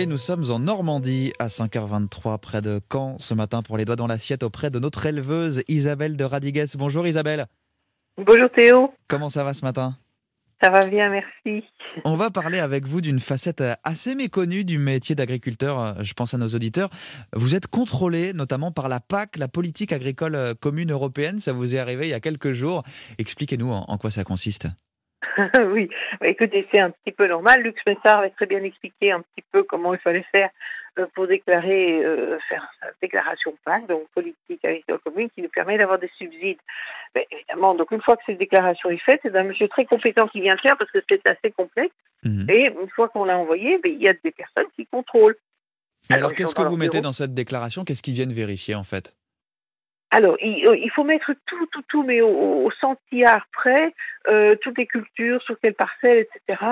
Et nous sommes en Normandie à 5h23 près de Caen ce matin pour les doigts dans l'assiette auprès de notre éleveuse Isabelle de Radigues. Bonjour Isabelle. Bonjour Théo. Comment ça va ce matin? Ça va bien, merci. On va parler avec vous d'une facette assez méconnue du métier d'agriculteur, je pense à nos auditeurs. Vous êtes contrôlé notamment par la PAC, la politique agricole commune européenne. Ça vous est arrivé il y a quelques jours. Expliquez-nous en quoi ça consiste. oui, écoutez, c'est un petit peu normal. Luc Messard avait très bien expliqué un petit peu comment il fallait faire euh, pour déclarer, euh, faire sa déclaration PAC, donc politique agricole commune, qui nous permet d'avoir des subsides. Mais évidemment, donc une fois que cette déclaration est faite, c'est un monsieur très compétent qui vient le faire parce que c'est assez complexe. Mhm. Et une fois qu'on l'a envoyé, ben, il y a des personnes qui contrôlent. alors qu'est-ce que vous mettez dans cette déclaration? Qu'est-ce qu'ils viennent vérifier en fait? Alors, euh, il, faut mettre tout, tout, mais au, centillard près, euh, toutes les cultures, sur quelle parcelle, etc.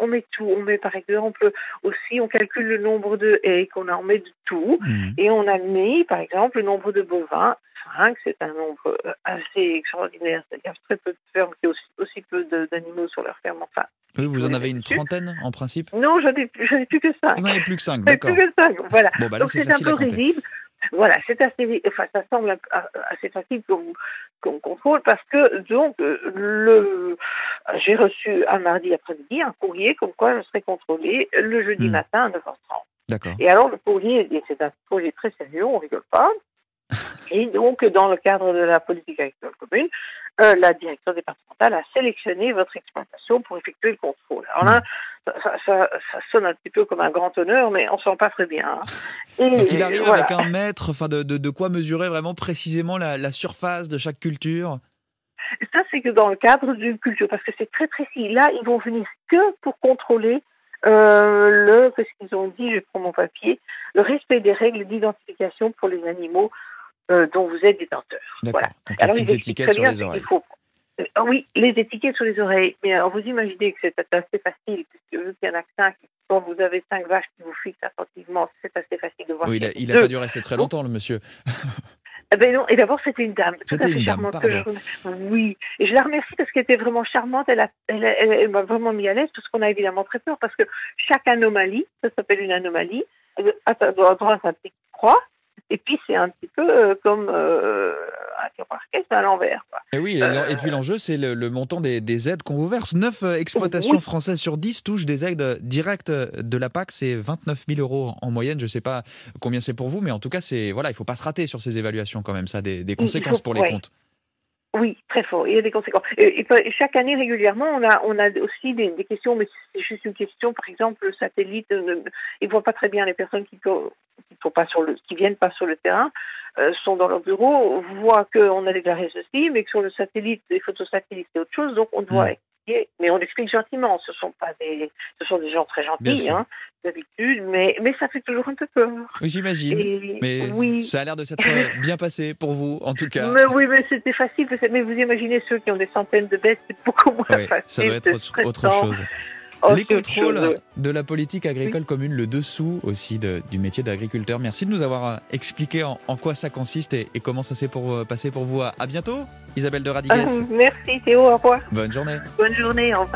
On, met tout. On met, par exemple, aussi, on calcule le nombre de haies qu'on a, on met de tout. Mhm. Et on a mis, par exemple, le nombre de bovins. 5, c'est un nombre euh, assez extraordinaire. C'est-à-dire très peu de fermes, qui aussi, aussi peu d'animaux sur leur ferme. Enfin, oui, vous en avez une trentaine en principe? Non, j'en ai, ai, plus que 5. Vous n'en avez plus que 5, d'accord. plus que 5, voilà. Bah Donc c'est un peu risible. Voilà, c'est assez, enfin, ça semble assez facile qu'on contrôle parce que donc le, j'ai reçu un mardi après-midi un courrier comme quoi je serais contrôlé le jeudi hmm. matin à 9h30. D'accord. Et alors le courrier, c'est un projet très sérieux, on rigole pas. Et donc, dans le cadre de la politique agricole commune, euh, la direction départementale a sélectionné votre exploitation pour effectuer le contrôle. Alors là, ça, ça, sonne un petit peu comme un grand honneur, mais on ne sent pas très bien. Hein. Donc il arrive avec un mètre, enfin de, de, de, quoi mesurer vraiment précisément la, la surface de chaque culture? Ça, c'est que dans le cadre d'une culture, parce que c'est très précis. Là, ils vont venir que pour contrôler euh, le, qu'est-ce qu'ils ont dit, je prends mon papier, le respect des règles d'identification pour les animaux euh, dont vous êtes détenteur. Voilà. Donc, alors, les étiquettes sur les oreilles. Faut... Euh, oui, les étiquettes sur les oreilles. Mais alors, vous imaginez que c'est assez facile, vu qu'il y en a cinq, quand vous avez cinq vaches qui vous fixent attentivement, c'est assez facile de voir. Oui, il n'a pas dû rester très longtemps, le monsieur. Eh ben non, et d'abord c'était une dame, tout à fait charmante. Oui, et je la remercie parce qu'elle était vraiment charmante. Elle, elle, elle, m'a vraiment mis à l'aise parce qu'on a évidemment très peur parce que chaque anomalie, ça s'appelle une anomalie, a droit à un petit croix et puis, c'est un petit peu euh, comme euh, à l'envers. Et oui, et, euh, puis l'enjeu, c'est le, montant des, aides qu'on vous verse. 9 exploitations françaises sur 10 touchent des aides directes de la PAC. C'est 29 000 euros en moyenne. Je ne sais pas combien c'est pour vous, mais en tout cas, voilà, il ne faut pas se rater sur ces évaluations quand même. Ça a des, conséquences pour les comptes. Oui, très fort. Il y a des conséquences. Et, chaque année, régulièrement, on a, on a aussi des, questions, mais c'est juste une question. Par exemple, le satellite, euh, il ne voit pas très bien les personnes qui qui, pas sur le, qui viennent pas sur le terrain, euh, sont dans leur bureau, voient qu'on a déclaré ceci, mais que sur le satellite, les photos satellites, c'est autre chose. Donc, on doit mm mais on explique gentiment. Ce sont pas des, ce sont des gens très gentils, hein, d'habitude, mais, mais ça fait toujours un peu peur. Oui, j'imagine. Mais oui. ça a l'air de s'être bien passé pour vous, en tout cas. Mais oui, mais c'était facile. Mais vous imaginez ceux qui ont des centaines de bêtes, c'est beaucoup moins facile. Ça doit être autre chose. Oh, les contrôles de la politique agricole commune, le dessous aussi du métier d'agriculteur. Merci de nous avoir euh, expliqué en, quoi ça consiste et, comment ça s'est pour, euh, passé pour vous. À, bientôt, Isabelle de Radigues. merci Théo, au revoir. Bonne journée. Bonne journée, au revoir.